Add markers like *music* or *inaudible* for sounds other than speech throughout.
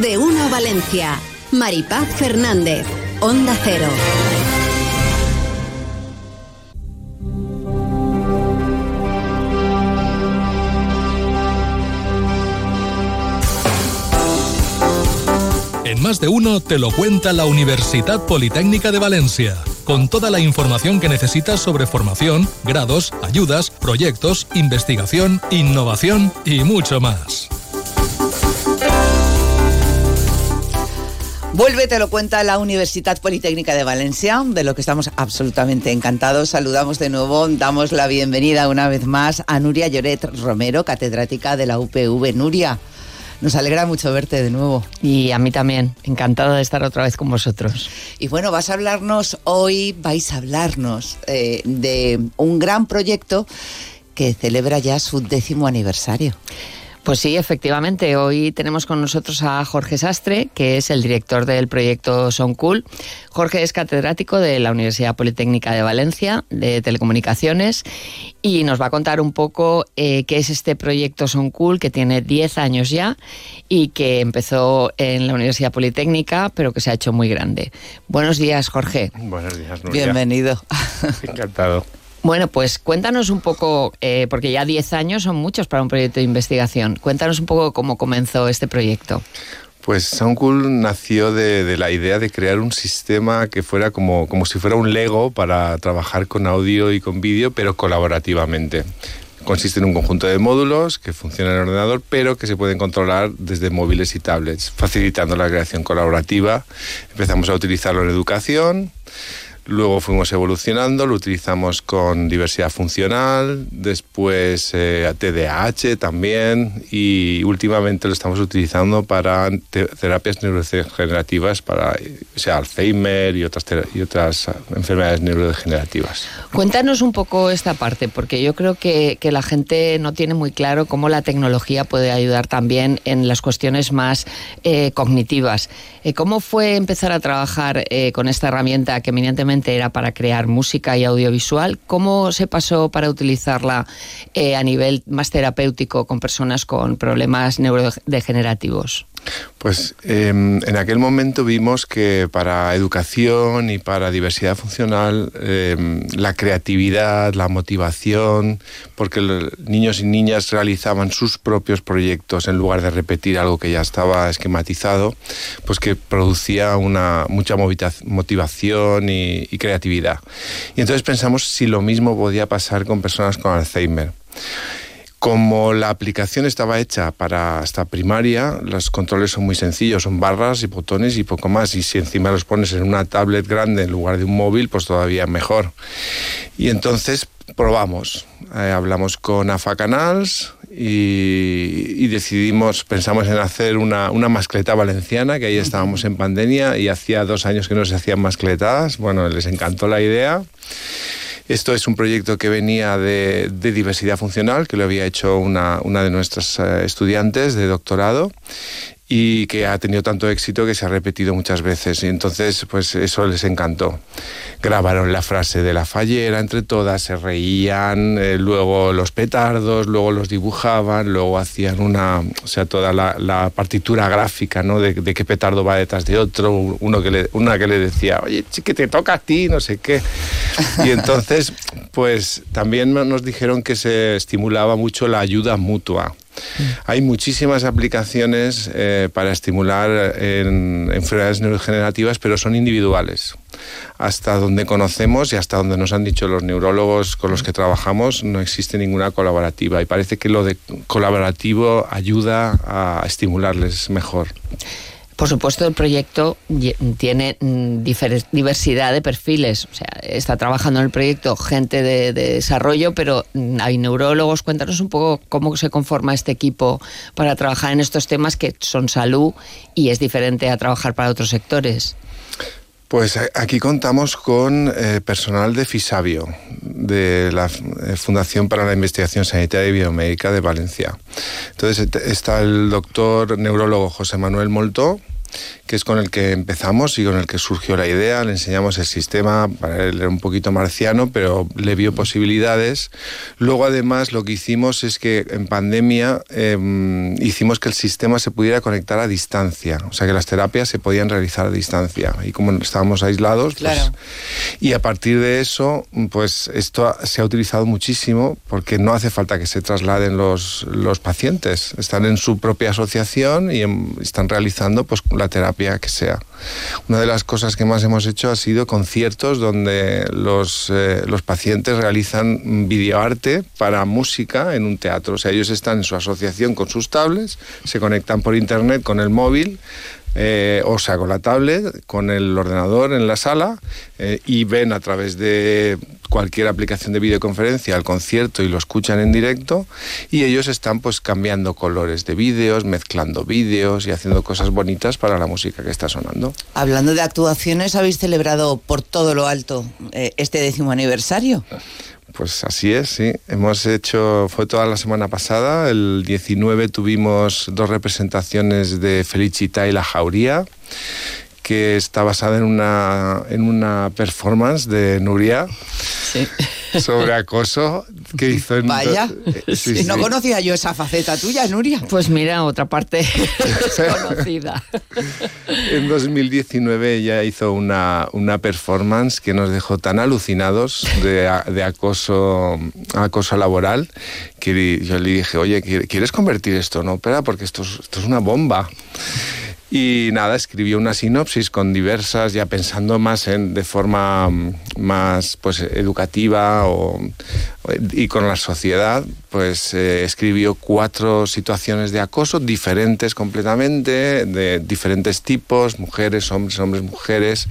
de uno Valencia. Maripaz Fernández, Onda Cero. En más de uno te lo cuenta la Universidad Politécnica de Valencia, con toda la información que necesitas sobre formación, grados, ayudas, proyectos, investigación, innovación y mucho más. Vuelve, te lo cuenta la Universidad Politécnica de Valencia, de lo que estamos absolutamente encantados. Saludamos de nuevo, damos la bienvenida una vez más a Nuria Lloret Romero, catedrática de la UPV. Nuria, nos alegra mucho verte de nuevo. Y a mí también, encantada de estar otra vez con vosotros. Y bueno, vas a hablarnos hoy, vais a hablarnos eh, de un gran proyecto que celebra ya su décimo aniversario. Pues sí, efectivamente. Hoy tenemos con nosotros a Jorge Sastre, que es el director del proyecto Son Cool. Jorge es catedrático de la Universidad Politécnica de Valencia de Telecomunicaciones y nos va a contar un poco eh, qué es este proyecto Son Cool, que tiene 10 años ya y que empezó en la Universidad Politécnica, pero que se ha hecho muy grande. Buenos días, Jorge. Buenos días, Nuria. Bienvenido. Encantado. Bueno, pues cuéntanos un poco, eh, porque ya 10 años son muchos para un proyecto de investigación. Cuéntanos un poco cómo comenzó este proyecto. Pues Soundcool nació de, la idea de crear un sistema que fuera como, como si fuera un Lego para trabajar con audio y con vídeo, pero colaborativamente. Consiste en un conjunto de módulos que funcionan en ordenador, pero que se pueden controlar desde móviles y tablets, facilitando la creación colaborativa. Empezamos a utilizarlo en educación Luego fuimos evolucionando, lo utilizamos con diversidad funcional, después eh, TDAH también y últimamente lo estamos utilizando para terapias neurodegenerativas, para sea, Alzheimer y otras, y otras enfermedades neurodegenerativas. Cuéntanos un poco esta parte, porque yo creo que, que la gente no tiene muy claro cómo la tecnología puede ayudar también en las cuestiones más eh, cognitivas. Eh, ¿Cómo fue empezar a trabajar con esta herramienta que eminentemente era para crear música y audiovisual. ¿Cómo se pasó para utilizarla eh, a nivel más terapéutico con personas con problemas neurodegenerativos? Pues em, en aquel momento vimos que para educación y para diversidad funcional em, la creatividad, la motivación, porque los niños y niñas realizaban sus propios proyectos en lugar de repetir algo que ya estaba esquematizado, pues que producía una mucha motivación y, y creatividad. Y entonces pensamos si lo mismo podía pasar con personas con Alzheimer. Como la aplicación estaba hecha para hasta primaria, los controles son muy sencillos, son barras y botones y poco más. Y si encima los pones en una tablet grande en lugar de un móvil, pues todavía mejor. Y entonces probamos. Eh, hablamos con AFA Canals y, decidimos, pensamos en hacer una, una, mascleta valenciana, que ahí estábamos en pandemia y hacía dos años que no se hacían mascletas. Bueno, les encantó la idea. Esto es un proyecto que venía de, diversidad funcional, que lo había hecho una, una de nuestras eh, estudiantes de doctorado y que ha tenido tanto éxito que se ha repetido muchas veces y entonces pues eso les encantó. Grabaron la frase de la fallera entre todas, se reían, eh, luego los petardos, luego los dibujaban, luego hacían una, o sea, toda la, partitura gráfica, ¿no? De, qué petardo va detrás de otro, uno que le, una que le decía, oye, que te toca a ti, no sé qué. Y *laughs* entonces, pues también nos dijeron que se estimulaba mucho la ayuda mutua. Hay muchísimas aplicaciones eh, para estimular en enfermedades neurodegenerativas, pero son individuales. Hasta donde conocemos y hasta donde nos han dicho los neurólogos con los que trabajamos, no existe ninguna colaborativa. Y parece que lo de colaborativo ayuda a estimularles mejor. Por supuesto, el proyecto tiene mm, diversidad de perfiles. O sea, está trabajando en el proyecto gente de, desarrollo, pero mm, hay neurólogos. Cuéntanos un poco cómo se conforma este equipo para trabajar en estos temas que son salud y es diferente a trabajar para otros sectores. Pues aquí contamos con eh, personal de FISABIO, de la eh, Fundación para la Investigación Sanitaria y Biomédica de Valencia. Entonces está el doctor neurólogo José Manuel Moltó, que es con el que empezamos y con el que surgió la idea. Le enseñamos el sistema, para él era un poquito marciano, pero le vio posibilidades. Luego, además, lo que hicimos es que en pandemia em, hicimos que el sistema se pudiera conectar a distancia, o sea, que las terapias se podían realizar a distancia. Y como estábamos aislados, pues, y a partir de eso, pues esto se ha utilizado muchísimo porque no hace falta que se trasladen los, los pacientes, están en su propia asociación y están realizando pues la terapia que sea. Una de las cosas que más hemos hecho ha sido conciertos donde los, eh, los pacientes realizan videoarte para música en un teatro. O sea, ellos están en su asociación con sus tablets, se conectan por internet con el móvil, eh, o sea, con la tablet, con el ordenador en la sala eh, y ven a través de cualquier aplicación de videoconferencia al concierto y lo escuchan en directo y ellos están pues cambiando colores de vídeos, mezclando vídeos y haciendo cosas bonitas para la música que está sonando. Hablando de actuaciones, habéis celebrado por todo lo alto eh, este décimo aniversario. Pues así es, sí. Hemos hecho, fue toda la semana pasada, el 19 tuvimos dos representaciones de Felicita y La Jauría, que está basada en una, en una performance de Nuria. Sí sobre acoso que *laughs* hizo en... Vaya, eh, no conocía yo esa faceta tuya, Nuria. Pues mira, otra parte *laughs* desconocida. *laughs* en 2019 ella hizo una, una performance que nos dejó tan alucinados de, de acoso, acoso laboral que yo le dije, oye, ¿quieres convertir esto en ópera? Porque esto esto es una bomba. Y nada, escribió una sinopsis con diversas, ya pensando más en, de forma mm, más pues, educativa o, y con la sociedad, pues eh, escribió cuatro situaciones de acoso diferentes completamente, de diferentes tipos, mujeres, hombres, hombres, mujeres,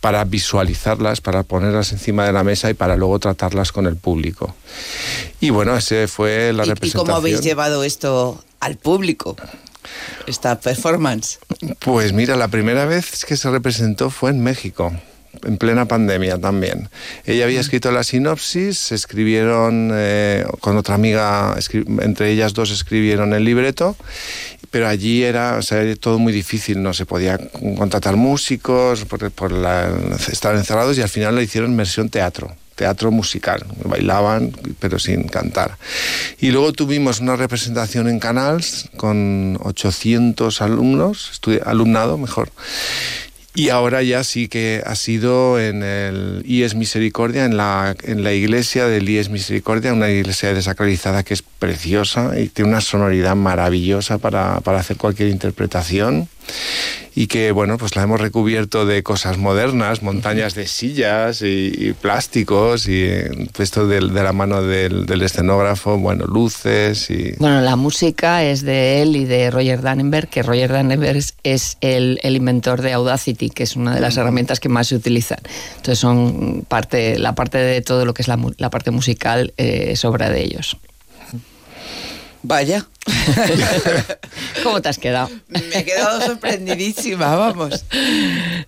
para visualizarlas, para ponerlas encima de la mesa y para luego tratarlas con el público. Y bueno, ese fue la representación. ¿Y cómo habéis llevado esto al público? Esta performance? Pues mira, la primera vez que se representó fue en México en plena pandemia también. Ella había escrito la sinopsis, se escribieron eh, con otra amiga, entre ellas dos escribieron el libreto, pero allí era todo muy difícil, no se podía contratar músicos por, por la, estar encerrados y al final la hicieron versión teatro teatro musical, bailaban pero sin cantar. Y luego tuvimos una representación en Canals con 800 alumnos, alumnado mejor, y ahora ya sí que ha sido en el IES Misericordia, en la, en la iglesia del IES Misericordia, una iglesia desacralizada que es preciosa y tiene una sonoridad maravillosa para, para hacer cualquier interpretación y que bueno pues la hemos recubierto de cosas modernas montañas de sillas y, plásticos y puesto de, de la mano del, del, escenógrafo bueno luces y bueno la música es de él y de Roger Dannenberg que Roger Dannenberg es, el, el, inventor de Audacity que es una de las herramientas que más se utilizan. Entonces son parte la parte de todo lo que es la, la parte musical eh, es obra de ellos Vaya. *laughs* ¿Cómo te has quedado? Me he quedado sorprendidísima, vamos.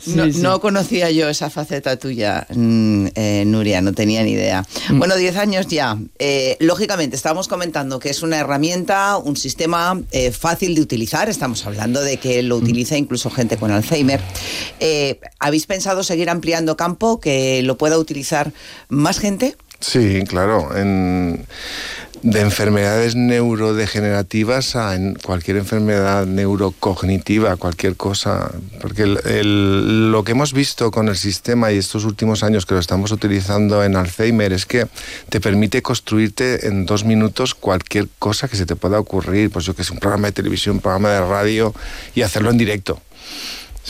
No, conocía yo esa faceta tuya, mm, eh, Nuria, no tenía ni idea. Mm. Bueno, 10 años ya. Eh, lógicamente, estamos comentando que es una herramienta, un sistema eh, fácil de utilizar. Estamos hablando de que lo mm. utiliza incluso gente con Alzheimer. ¿Habéis pensado seguir ampliando campo, que lo pueda utilizar más gente? Sí, claro. En de enfermedades neurodegenerativas a cualquier enfermedad neurocognitiva, cualquier cosa. Porque lo que hemos visto con el sistema y estos últimos años que lo estamos utilizando en Alzheimer es que te permite construirte en dos minutos cualquier cosa que se te pueda ocurrir. Pues yo que sé, un programa de televisión, un programa de radio y hacerlo en directo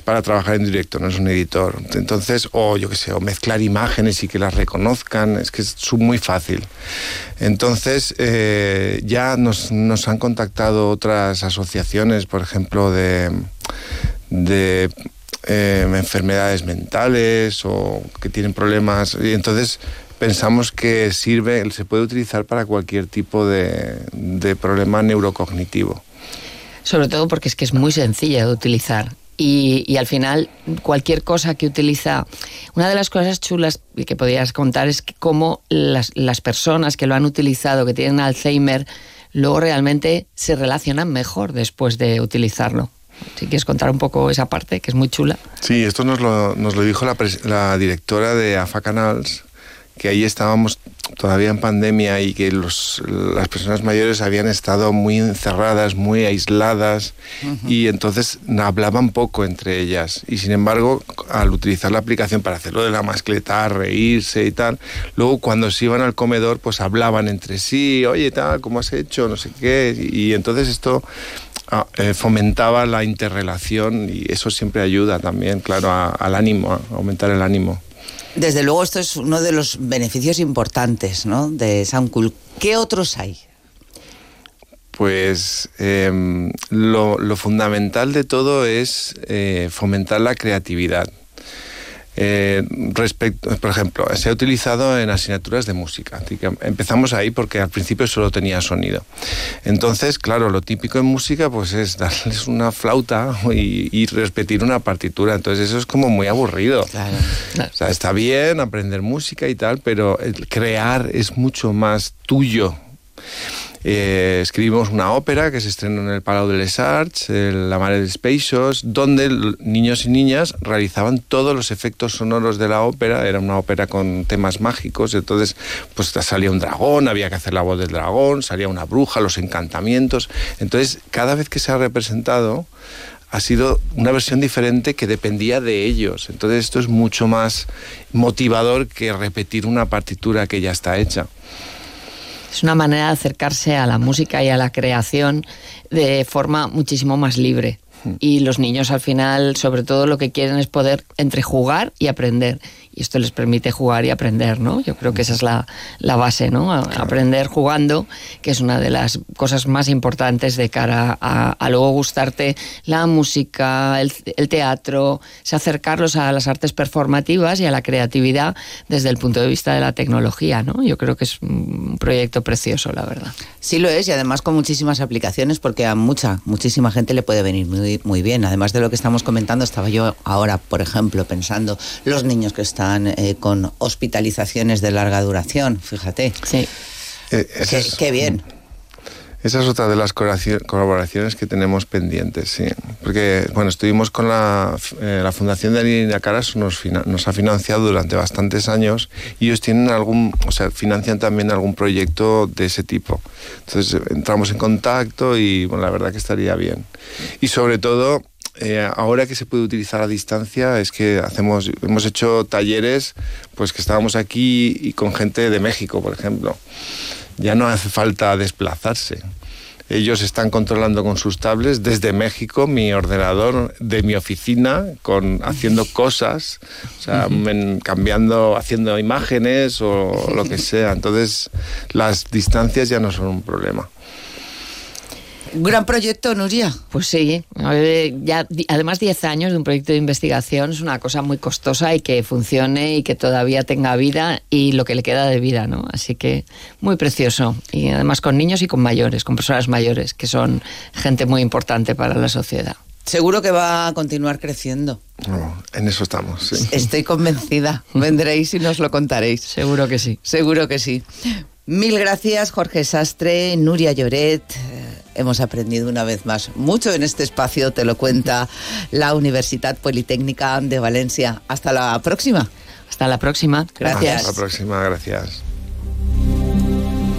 es para trabajar en directo, no es un editor. Entonces, o yo qué sé, o mezclar imágenes y que las reconozcan, es que es muy fácil. Entonces, eh, ya nos, nos, han contactado otras asociaciones, por ejemplo, de, de eh, enfermedades mentales o que tienen problemas. Y entonces pensamos que sirve, se puede utilizar para cualquier tipo de, de problema neurocognitivo. Sobre todo porque es que es muy sencilla de utilizar y, al final cualquier cosa que utiliza... Una de las cosas chulas que podrías contar es que cómo las, las personas que lo han utilizado, que tienen Alzheimer, luego realmente se relacionan mejor después de utilizarlo. Si quieres contar un poco esa parte, que es muy chula. Sí, esto nos lo, nos lo dijo la, la directora de AFA Canals, que ahí estábamos todavía en pandemia y que los, las personas mayores habían estado muy encerradas, muy aisladas y entonces hablaban poco entre ellas. Y sin embargo, al utilizar la aplicación para hacerlo de la mascleta, reírse y tal, luego cuando se iban al comedor, pues hablaban entre sí, oye, tal, ¿cómo has hecho? No sé qué. Y, entonces esto ah, eh, fomentaba la interrelación y eso siempre ayuda también, claro, al ánimo, a aumentar el ánimo. Desde luego esto es uno de los beneficios importantes ¿no? de Soundcool. ¿Qué otros hay? Pues em, lo, fundamental de todo es eh, fomentar la creatividad. Eh, respecto, por ejemplo, se ha utilizado en asignaturas de música. empezamos ahí porque al principio solo tenía sonido. Entonces, claro, lo típico en música pues es darles una flauta y, repetir una partitura. Entonces eso es como muy aburrido. O sea, está bien aprender música y tal, pero crear es mucho más tuyo. Eh, escribimos una ópera que se estrenó en el Palau de les Arts, La Mare de Speixos, donde niños y niñas realizaban todos los efectos sonoros de la ópera. Era una ópera con temas mágicos, entonces pues salía un dragón, había que hacer la voz del dragón, salía una bruja, los encantamientos. Entonces, cada vez que se ha representado, ha sido una versión diferente que dependía de ellos. Entonces esto es mucho más motivador que repetir una partitura que ya está hecha. Es una manera de acercarse a la música y a la creación de forma muchísimo más libre. Y los niños al final, sobre todo, lo que quieren es poder entre jugar y aprender y esto les permite jugar y aprender, ¿no? Yo creo que esa es la, base, ¿no? Aprender jugando, que es una de las cosas más importantes de cara a, luego gustarte la música, el, teatro, acercarlos a las artes performativas y a la creatividad desde el punto de vista de la tecnología, ¿no? Yo creo que es un proyecto precioso, la verdad. Sí lo es y además con muchísimas aplicaciones porque a mucha, muchísima gente le puede venir muy, muy bien. Además de lo que estamos comentando, estaba yo ahora, por ejemplo, pensando los niños que están eh, con hospitalizaciones de larga duración, fíjate. Sí. Eh, qué, bien. Esa es otra de las colaboraciones que tenemos pendientes, sí. Porque, bueno, estuvimos con la, eh, la Fundación de Línea Caras, nos, nos ha financiado durante bastantes años y ellos tienen algún, o sea, financian también algún proyecto de ese tipo. Entonces entramos en contacto y, bueno, la verdad que estaría bien. Y sobre todo, eh, ahora que se puede utilizar a distancia es que hacemos, hemos hecho talleres pues que estábamos aquí y con gente de México, por ejemplo. Ya no hace falta desplazarse. Ellos están controlando con sus tablets desde México mi ordenador de mi oficina, con, haciendo cosas, o sea, cambiando, haciendo imágenes o lo que sea. Entonces, las distancias ya no son un problema. Un gran proyecto, Nuria. Pues sí, ya, además 10 años de un proyecto de investigación es una cosa muy costosa y que funcione y que todavía tenga vida y lo que le queda de vida, ¿no? Así que muy precioso. Y además con niños y con mayores, con personas mayores, que son gente muy importante para la sociedad. Seguro que va a continuar creciendo. en eso estamos. Sí. Estoy convencida. Vendréis y nos lo contaréis. Seguro que sí. Seguro que sí. Mil gracias, Jorge Sastre, Nuria Lloret hemos aprendido una vez más mucho en este espacio, te lo cuenta la Universidad Politécnica de Valencia. Hasta la próxima. Hasta la próxima. Gracias. Hasta la próxima, gracias.